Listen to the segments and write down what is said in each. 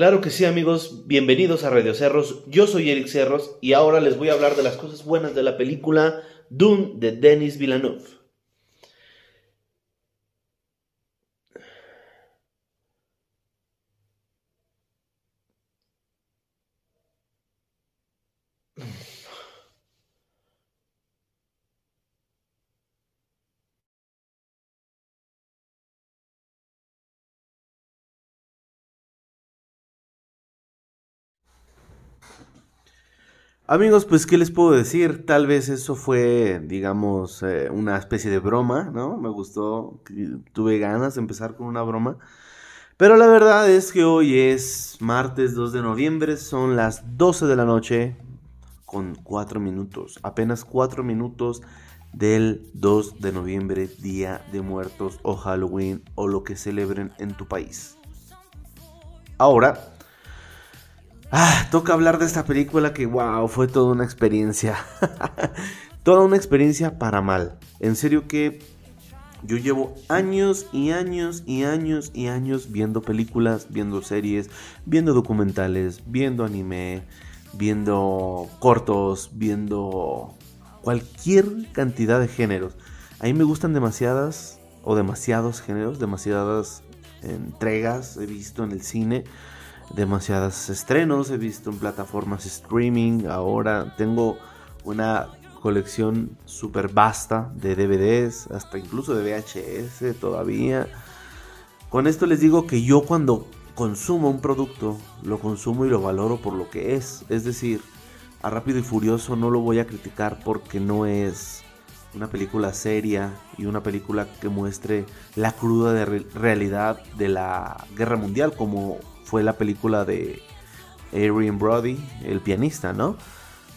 Claro que sí, amigos. Bienvenidos a Radio Cerros. Yo soy Eric Cerros y ahora les voy a hablar de las cosas buenas de la película Dune de Denis Villeneuve. Amigos, pues, ¿qué les puedo decir? Tal vez eso fue, digamos, eh, una especie de broma, ¿no? Me gustó, tuve ganas de empezar con una broma. Pero la verdad es que hoy es martes 2 de noviembre, son las 12 de la noche con 4 minutos, apenas 4 minutos del 2 de noviembre, Día de Muertos o Halloween o lo que celebren en tu país. Ahora, Ah, toca hablar de esta película que, wow, fue toda una experiencia. toda una experiencia para mal. En serio que yo llevo años y años y años y años viendo películas, viendo series, viendo documentales, viendo anime, viendo cortos, viendo cualquier cantidad de géneros. A mí me gustan demasiadas o demasiados géneros, demasiadas entregas he visto en el cine demasiados estrenos, he visto en plataformas streaming, ahora tengo una colección súper vasta de DVDs, hasta incluso de VHS todavía. Con esto les digo que yo cuando consumo un producto, lo consumo y lo valoro por lo que es. Es decir, a Rápido y Furioso no lo voy a criticar porque no es una película seria y una película que muestre la cruda realidad de la guerra mundial como fue la película de Adrian Brody, el pianista, ¿no?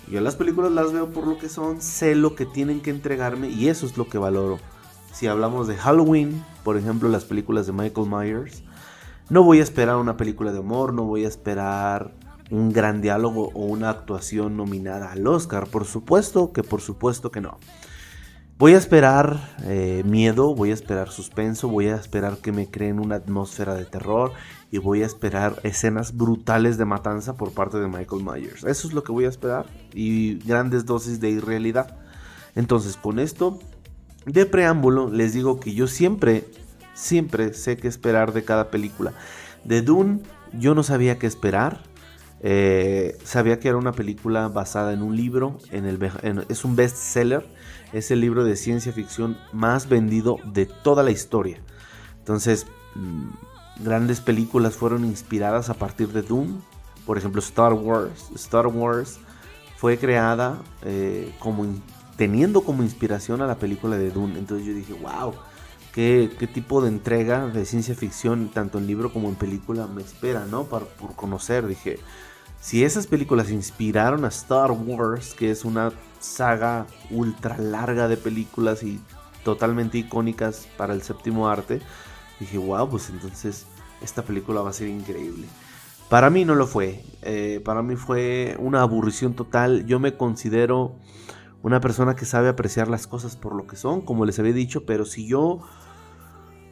Yo las películas las veo por lo que son, sé lo que tienen que entregarme y eso es lo que valoro. Si hablamos de Halloween, por ejemplo, las películas de Michael Myers, no voy a esperar una película de amor, no voy a esperar un gran diálogo o una actuación nominada al Oscar, por supuesto que por supuesto que no. Voy a esperar eh, miedo, voy a esperar suspenso, voy a esperar que me creen una atmósfera de terror y voy a esperar escenas brutales de matanza por parte de Michael Myers. Eso es lo que voy a esperar y grandes dosis de irrealidad. Entonces, con esto de preámbulo, les digo que yo siempre, siempre sé qué esperar de cada película. De Dune, yo no sabía qué esperar. Eh, sabía que era una película basada en un libro, en el, es un bestseller, es el libro de ciencia ficción más vendido de toda la historia. Entonces, mm, grandes películas fueron inspiradas a partir de Doom. Por ejemplo, Star Wars. Star Wars fue creada eh, como teniendo como inspiración a la película de Dune. Entonces yo dije, wow, qué, tipo de entrega de ciencia ficción, tanto en libro como en película, me espera, ¿no? por conocer. Dije, si esas películas inspiraron a Star Wars, que es una saga ultra larga de películas y totalmente icónicas para el séptimo arte, dije, wow, pues entonces esta película va a ser increíble. Para mí no lo fue. Eh, para mí fue una aburrición total. Yo me considero una persona que sabe apreciar las cosas por lo que son, como les había dicho, pero si yo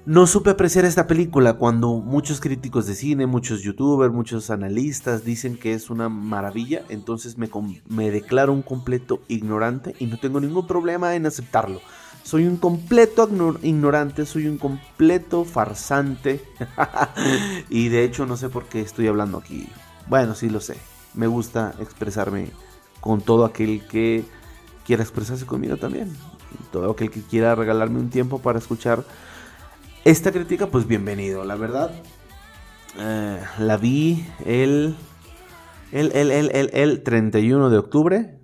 no supe apreciar esta película cuando muchos críticos de cine, muchos youtubers, muchos analistas dicen que es una maravilla, entonces me, me declaro un completo ignorante y no tengo ningún problema en aceptarlo. Soy un completo ignorante, soy un completo farsante. y de hecho no sé por qué estoy hablando aquí. Bueno, sí lo sé. Me gusta expresarme con todo aquel que quiera expresarse conmigo también. Todo aquel que quiera regalarme un tiempo para escuchar esta crítica, pues bienvenido. La verdad, eh, la vi el, el, el, el, el, 31 de octubre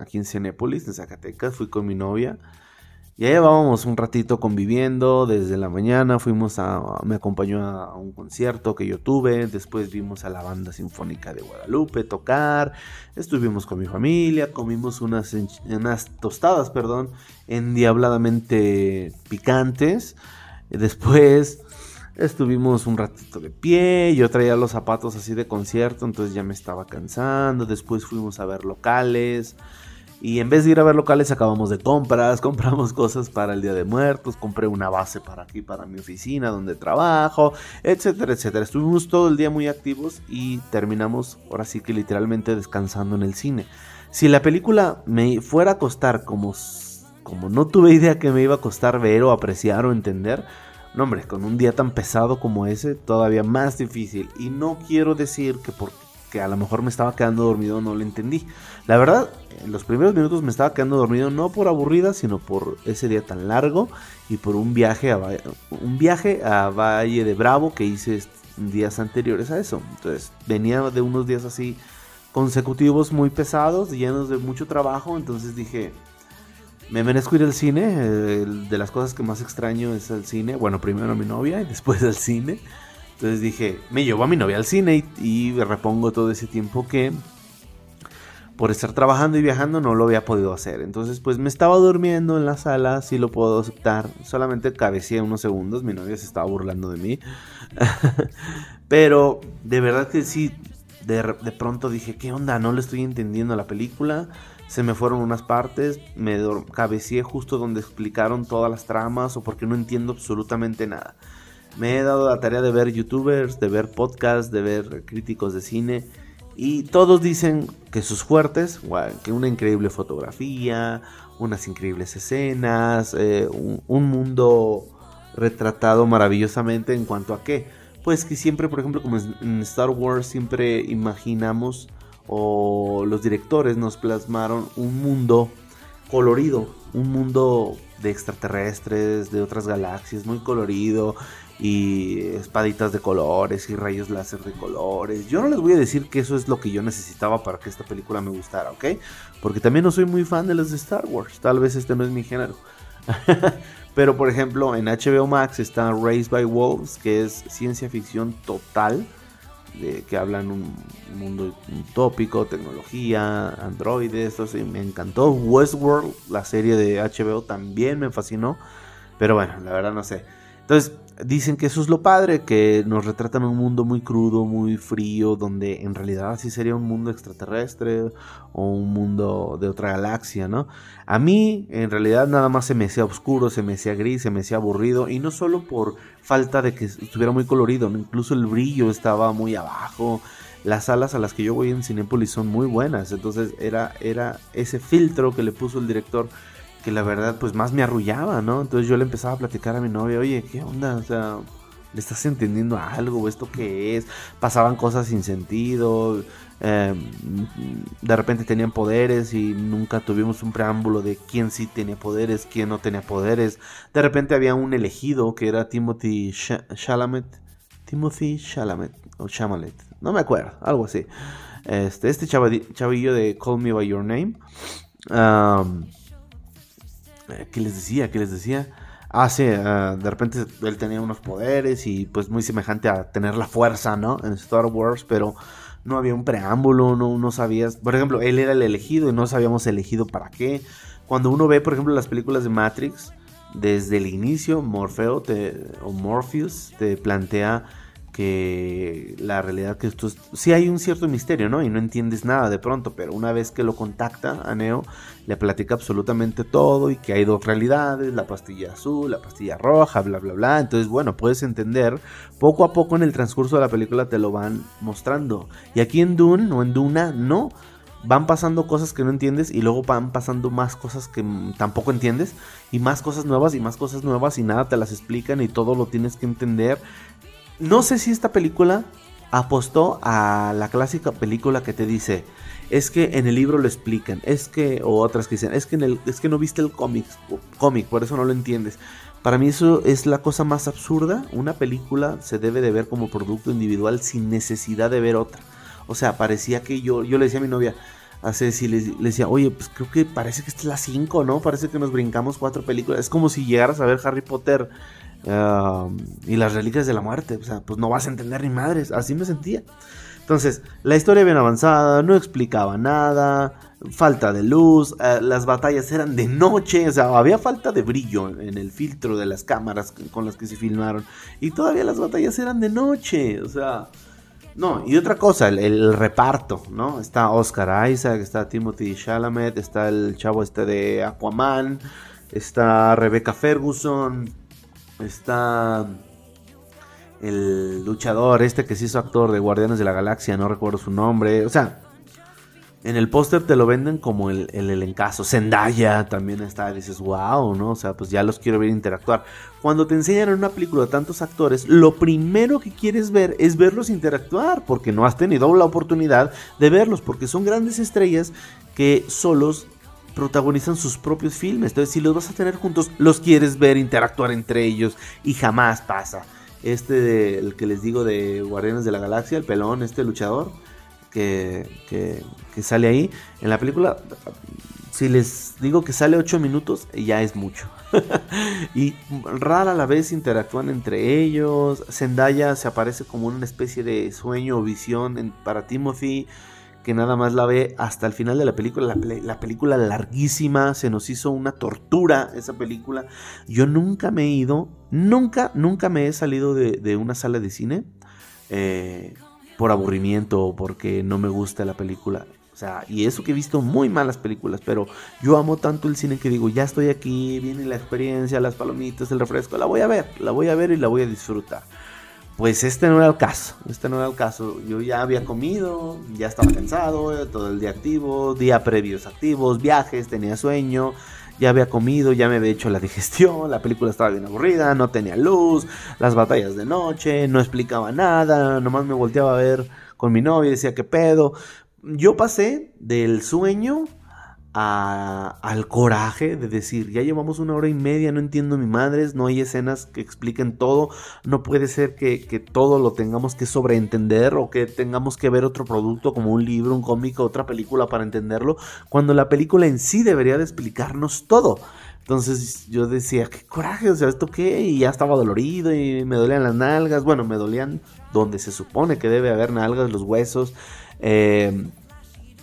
aquí en Cinépolis, en Zacatecas. Fui con mi novia. Y ahí llevábamos un ratito conviviendo desde la mañana, fuimos a, me acompañó a un concierto que yo tuve, después vimos a la banda sinfónica de Guadalupe tocar, estuvimos con mi familia, comimos unas, unas tostadas, perdón, endiabladamente picantes, después estuvimos un ratito de pie, yo traía los zapatos así de concierto, entonces ya me estaba cansando, después fuimos a ver locales, Y en vez de ir a ver locales, acabamos de compras, compramos cosas para el Día de Muertos, compré una base para aquí, para mi oficina donde trabajo, etcétera, etcétera. Estuvimos todo el día muy activos y terminamos ahora sí que literalmente descansando en el cine. Si la película me fuera a costar como, como no tuve idea que me iba a costar ver o apreciar o entender, no hombre, con un día tan pesado como ese, todavía más difícil. Y no quiero decir que porque a lo mejor me estaba quedando dormido no lo entendí. La verdad, en los primeros minutos me estaba quedando dormido no por aburrida, sino por ese día tan largo y por un viaje a, un viaje a Valle de Bravo que hice días anteriores a eso. Entonces, venía de unos días así consecutivos muy pesados, llenos de mucho trabajo, entonces dije, me merezco ir al cine, de las cosas que más extraño es el cine, bueno, primero a mi novia y después al cine. Entonces dije, me llevo a mi novia al cine y, repongo todo ese tiempo que por estar trabajando y viajando no lo había podido hacer. Entonces pues me estaba durmiendo en la sala, sí lo puedo aceptar. Solamente cabeceé unos segundos, mi novia se estaba burlando de mí. Pero de verdad que sí, de, de, pronto dije, ¿qué onda? No le estoy entendiendo la película. Se me fueron unas partes, me cabeceé justo donde explicaron todas las tramas o porque no entiendo absolutamente nada. Me he dado la tarea de ver youtubers, de ver podcasts, de ver críticos de cine y todos dicen que sus fuertes, que una increíble fotografía, unas increíbles escenas, eh, un, mundo retratado maravillosamente en cuanto a qué. Pues que siempre, por ejemplo, como en Star Wars, siempre imaginamos o los directores nos plasmaron un mundo colorido, un mundo de extraterrestres, de otras galaxias, muy colorido, y espaditas de colores y rayos láser de colores. Yo no les voy a decir que eso es lo que yo necesitaba para que esta película me gustara, ¿ok? Porque también no soy muy fan de los de Star Wars, tal vez este no es mi género. Pero por ejemplo, en HBO Max está Raised by Wolves, que es ciencia ficción total, que hablan un mundo utópico, tecnología, androides, eso sí, me encantó. Westworld, la serie de HBO, también me fascinó. Pero bueno, la verdad no sé. Entonces, dicen que eso es lo padre, que nos retratan un mundo muy crudo, muy frío, donde en realidad sí sería un mundo extraterrestre o un mundo de otra galaxia, ¿no? A mí, en realidad, nada más se me hacía oscuro, se me hacía gris, se me hacía aburrido, y no solo por falta de que estuviera muy colorido, incluso el brillo estaba muy abajo. Las salas a las que yo voy en Cinépolis son muy buenas, entonces era, era ese filtro que le puso el director que la verdad pues más me arrullaba, ¿no? Entonces yo le empezaba a platicar a mi novia, oye, ¿qué onda? O sea, ¿le estás entendiendo algo? ¿Esto qué es? Pasaban cosas sin sentido, em, de repente tenían poderes y nunca tuvimos un preámbulo de quién sí tenía poderes, quién no tenía poderes. De repente había un elegido que era Timothy Chalamet, Timothy Chalamet, o Chamalet, no me acuerdo, algo así. Este, este chavillo de Call Me By Your Name. ¿Qué les decía? ¿Qué les decía? Ah, sí, eh, de repente él tenía unos poderes y pues muy semejante a tener la fuerza, ¿no? En Star Wars, pero no había un preámbulo, no, no sabías. Por ejemplo, él era el elegido y no sabíamos elegido para qué. Cuando uno ve, por ejemplo, las películas de Matrix, desde el inicio, Morfeo o Morpheus te plantea que la realidad que esto es, sí hay un cierto misterio, ¿no? Y no entiendes nada de pronto, pero una vez que lo contacta a Neo, le platica absolutamente todo y que hay dos realidades, la pastilla azul, la pastilla roja, bla, bla, bla. Entonces, bueno, puedes entender, poco a poco en el transcurso de la película te lo van mostrando. Y aquí en Dune o en Duna, no. Van pasando cosas que no entiendes y luego van pasando más cosas que tampoco entiendes y más cosas nuevas y más cosas nuevas y nada te las explican y todo lo tienes que entender no sé si esta película apostó a la clásica película que te dice, es que en el libro lo explican, es que, o otras que dicen, es que, en el, es que no viste el cómic, cómic, por eso no lo entiendes. Para mí eso es la cosa más absurda. Una película se debe de ver como producto individual sin necesidad de ver otra. O sea, parecía que yo, yo le decía a mi novia, a Ceci, le, le decía, oye, pues creo que parece que esta es la 5, ¿no? Parece que nos brincamos cuatro películas. Es como si llegaras a ver Harry Potter y las reliquias de la muerte. O sea, pues no vas a entender ni madres. Así me sentía. Entonces, la historia bien avanzada, no explicaba nada, falta de luz, eh, las batallas eran de noche, o sea, había falta de brillo en el filtro de las cámaras con las que se filmaron. Y todavía las batallas eran de noche, o sea, No, y otra cosa, el, reparto, ¿no? Está Oscar Isaac, está Timothy Chalamet, está el chavo este de Aquaman, está Rebecca Ferguson, está el luchador este que se hizo actor de Guardianes de la Galaxia, no recuerdo su nombre, o sea, en el póster te lo venden como el, el elencazo. Zendaya también está, dices, wow, ¿no? O sea, pues ya los quiero ver interactuar. Cuando te enseñan en una película tantos actores, lo primero que quieres ver es verlos interactuar, porque no has tenido la oportunidad de verlos, porque son grandes estrellas que solos protagonizan sus propios filmes. Entonces, si los vas a tener juntos, los quieres ver interactuar entre ellos y jamás pasa. Este, de, el que les digo de Guardianes de la Galaxia, el pelón, este luchador que, que, sale ahí. En la película, si les digo que sale 8 minutos, ya es mucho. y rara la vez interactúan entre ellos. Zendaya se aparece como una especie de sueño o visión para Timothy. Que nada más la ve hasta el final de la película. La, película larguísima. Se nos hizo una tortura esa película. Yo nunca me he ido. Nunca, nunca me he salido de, de una sala de cine. Eh, por aburrimiento o porque no me gusta la película. O sea, y eso que he visto muy malas películas, pero yo amo tanto el cine que digo, ya estoy aquí, viene la experiencia, las palomitas, el refresco, la voy a ver, la voy a ver y la voy a disfrutar. Pues este no era el caso, este no era el caso. Yo ya había comido, ya estaba cansado, todo el día activo, día previos activos, viajes, tenía sueño, ya había comido, ya me había hecho la digestión, la película estaba bien aburrida, no tenía luz, las batallas de noche, no explicaba nada, nomás me volteaba a ver con mi novia y decía, ¿qué pedo? Yo pasé del sueño al coraje de decir, ya llevamos una hora y media, no entiendo mi madres, no hay escenas que expliquen todo, no puede ser que, todo lo tengamos que sobreentender o que tengamos que ver otro producto como un libro, un cómic, otra película para entenderlo, cuando la película en sí debería de explicarnos todo. Entonces yo decía, qué coraje, o sea, ¿esto qué? Y ya estaba dolorido y me dolían las nalgas, bueno, me dolían donde se supone que debe haber nalgas, los huesos. Eh,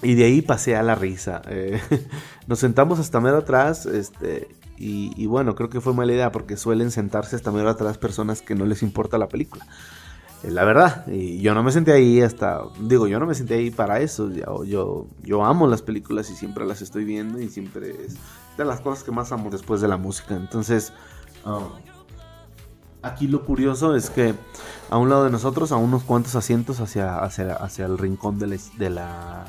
y de ahí pasé a la risa. Eh, nos sentamos hasta medio atrás. Este, y, bueno, creo que fue mala idea porque suelen sentarse hasta medio atrás personas que no les importa la película. La verdad, y yo no me senté ahí hasta, digo, yo no me senté ahí para eso. Yo, yo, amo las películas y siempre las estoy viendo y siempre es de las cosas que más amo después de la música. Entonces, um, aquí lo curioso es que a un lado de nosotros, a unos cuantos asientos hacia, hacia, hacia el rincón de la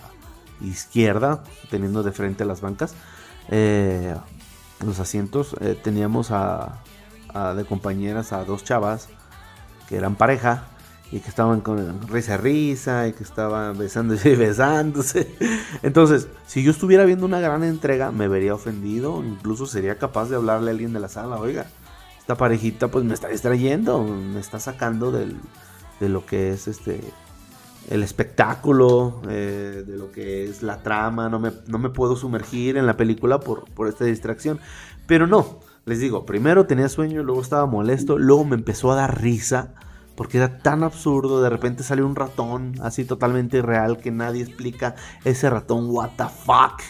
izquierda, teniendo de frente las bancas, eh, los asientos, eh, teníamos a, de compañeras a dos chavas que eran pareja y que estaban con risa risa y que estaban besándose y besándose. Entonces, si yo estuviera viendo una gran entrega, me vería ofendido, incluso sería capaz de hablarle a alguien de la sala, oiga, esta parejita pues me está distrayendo, me está sacando del, de lo que es este el espectáculo, eh, de lo que es la trama, no me, no me puedo sumergir en la película por, por, esta distracción. Pero no, les digo, primero tenía sueño, luego estaba molesto, luego me empezó a dar risa, porque era tan absurdo, de repente salió un ratón así totalmente irreal que nadie explica ese ratón, what the fuck.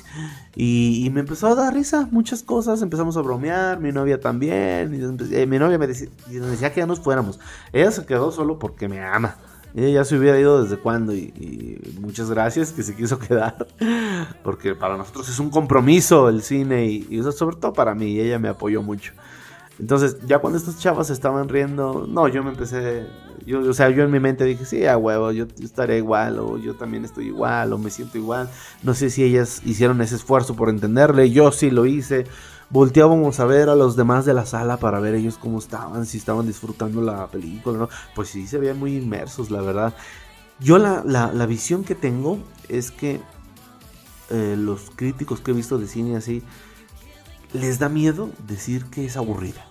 Y, me empezó a dar risa muchas cosas, empezamos a bromear, mi novia también, y, mi novia me decía, decía que ya nos fuéramos. Ella se quedó solo porque me ama. Ella ya se hubiera ido desde cuando y, muchas gracias que se quiso quedar porque para nosotros es un compromiso el cine y, sobre todo para mí y ella me apoyó mucho. Entonces ya cuando estas chavas estaban riendo, no, yo me empecé, yo, o sea, yo en mi mente dije, sí, a huevo, yo estaré igual o yo también estoy igual o me siento igual. No sé si ellas hicieron ese esfuerzo por entenderle, yo sí lo hice volteábamos a ver a los demás de la sala para ver ellos cómo estaban, si estaban disfrutando la película, ¿no? Pues sí, se veían muy inmersos, la verdad. Yo la, la, visión que tengo es que eh, los críticos que he visto de cine así, les da miedo decir que es aburrida.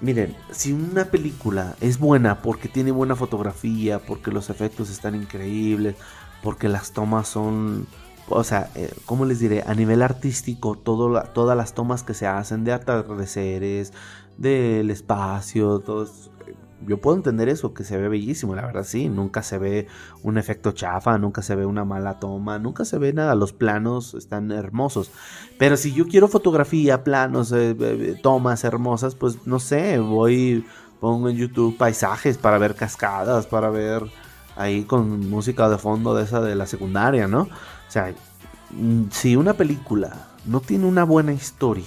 Miren, si una película es buena porque tiene buena fotografía, porque los efectos están increíbles, porque las tomas son o sea, eh, ¿cómo les diré? A nivel artístico, todas las tomas que se hacen de atardeceres, del espacio, todo yo puedo entender eso, que se ve bellísimo, la verdad sí, nunca se ve un efecto chafa, nunca se ve una mala toma, nunca se ve nada, los planos están hermosos. Pero si yo quiero fotografía, planos, eh, eh, tomas hermosas, pues no sé, voy, pongo en YouTube paisajes para ver cascadas, para ver ahí con música de fondo de esa de la secundaria, ¿no? O sea, mm, si una película no tiene una buena historia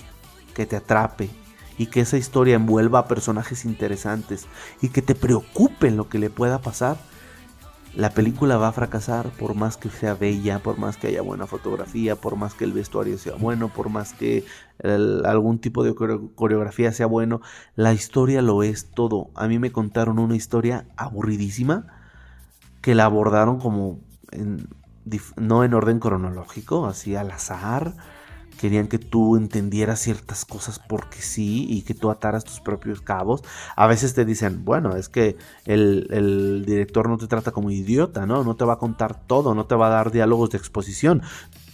que te atrape y que esa historia envuelva a personajes interesantes y que te preocupe lo que le pueda pasar, la película va a fracasar por más que sea bella, por más que haya buena fotografía, por más que el vestuario sea bueno, por más que algún tipo de coreografía sea bueno. La historia lo es todo. A mí me contaron una historia aburridísima que la abordaron como no en orden cronológico, así al azar querían que tú entendieras ciertas cosas porque sí y que tú ataras tus propios cabos. A veces te dicen, bueno, es que el, director no te trata como idiota, ¿no? No te va a contar todo, no te va a dar diálogos de exposición.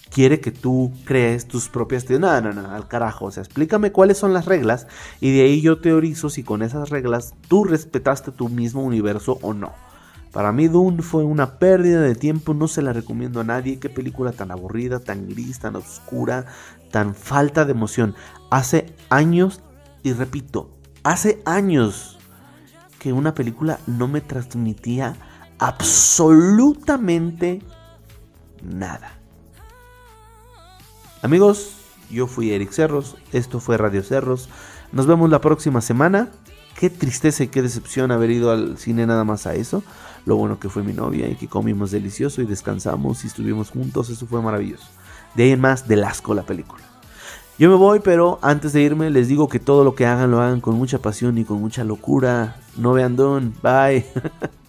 Quiere que tú crees tus propias... No, no, no, al carajo. O sea, explícame cuáles son las reglas y de ahí yo teorizo si con esas reglas tú respetaste tu mismo universo o no. Para mí Dune fue una pérdida de tiempo, no se la recomiendo a nadie. Qué película tan aburrida, tan gris, tan oscura, tan falta de emoción. Hace años, y repito, hace años que una película no me transmitía absolutamente nada. Amigos, yo fui Eric Cerros, esto fue Radio Cerros. Nos vemos la próxima semana. Qué tristeza y qué decepción haber ido al cine nada más a eso. Lo bueno que fue mi novia y que comimos delicioso y descansamos y estuvimos juntos, eso fue maravilloso. De ahí en más, del asco la película. Yo me voy, pero antes de irme les digo que todo lo que hagan lo hagan con mucha pasión y con mucha locura. No vean don, bye.